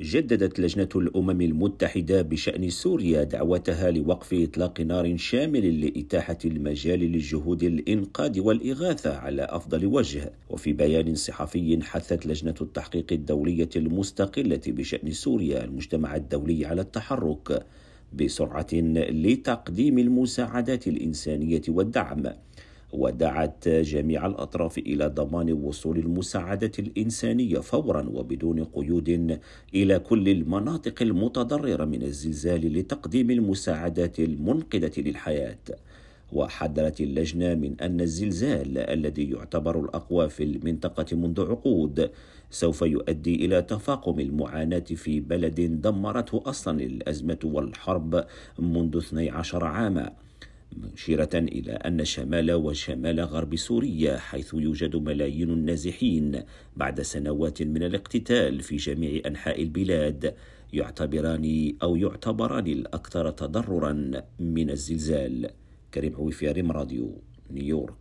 جددت لجنة الأمم المتحدة بشأن سوريا دعوتها لوقف إطلاق نار شامل لإتاحة المجال للجهود الإنقاذ والإغاثة على أفضل وجه. وفي بيان صحفي حثت لجنة التحقيق الدولية المستقلة بشأن سوريا المجتمع الدولي على التحرك بسرعة لتقديم المساعدات الإنسانية والدعم. ودعت جميع الأطراف إلى ضمان وصول المساعدة الإنسانية فورا وبدون قيود إلى كل المناطق المتضررة من الزلزال لتقديم المساعدات المنقذة للحياة. وحذرت اللجنة من أن الزلزال الذي يعتبر الأقوى في المنطقة منذ عقود سوف يؤدي إلى تفاقم المعاناة في بلد دمرته أصلا الأزمة والحرب منذ 12 عاما. مشيرة إلى أن شمال وشمال غرب سوريا حيث يوجد ملايين النازحين بعد سنوات من الاقتتال في جميع أنحاء البلاد يعتبران أو يعتبران الأكثر تضررا من الزلزال. كريم عويفياريم راديو نيويورك.